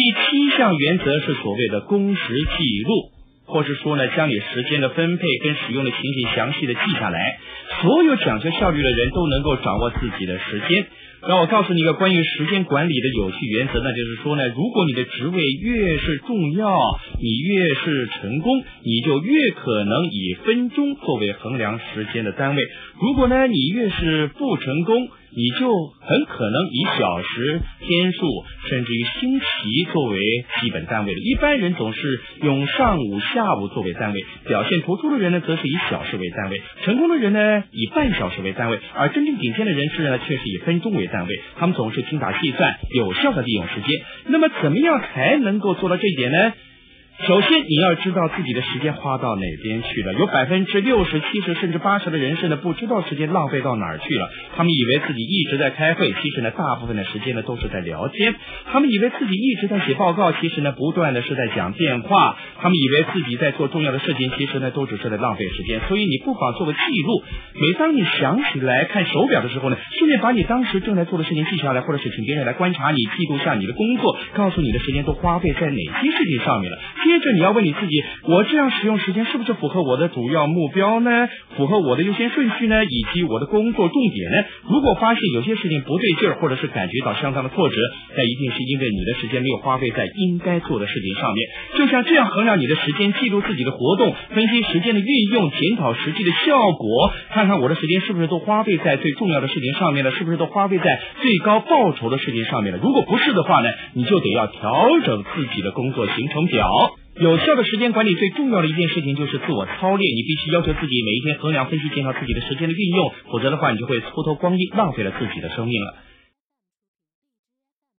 第七项原则是所谓的工时记录，或是说呢，将你时间的分配跟使用的情形详细的记下来。所有讲究效率的人都能够掌握自己的时间。那我告诉你一个关于时间管理的有趣原则，那就是说呢，如果你的职位越是重要，你越是成功，你就越可能以分钟作为衡量时间的单位；如果呢，你越是不成功，你就很可能以小时、天数，甚至于星期作为基本单位了。一般人总是用上午、下午作为单位，表现突出的人呢，则是以小时为单位；成功的人呢，以半小时为单位；而真正顶尖的人士呢，却是以分钟为单位。他们总是精打细算，有效的利用时间。那么，怎么样才能够做到这一点呢？首先，你要知道自己的时间花到哪边去了。有百分之六十、七十甚至八十的人士呢，不知道时间浪费到哪儿去了。他们以为自己一直在开会，其实呢，大部分的时间呢都是在聊天。他们以为自己一直在写报告，其实呢，不断的是在讲电话。他们以为自己在做重要的事情，其实呢，都只是在浪费时间。所以，你不妨做个记录。每当你想起来看手表的时候呢，顺便把你当时正在做的事情记下来，或者是请别人来观察你，记录下你的工作，告诉你的时间都花费在哪些事情上面了。接着你要问你自己：我这样使用时间是不是符合我的主要目标呢？符合我的优先顺序呢？以及我的工作重点呢？如果发现有些事情不对劲儿，或者是感觉到相当的挫折，那一定是因为你的时间没有花费在应该做的事情上面。就像这样衡量你的时间，记录自己的活动，分析时间的运用，检讨实际的效果，看看我的时间是不是都花费在最重要的事情上面了，是不是都花费在最高报酬的事情上面了？如果不是的话呢，你就得要调整自己的工作行程表。有效的时间管理最重要的一件事情就是自我操练，你必须要求自己每一天衡量、分析、检讨自己的时间的运用，否则的话，你就会蹉跎光阴，浪费了自己的生命了。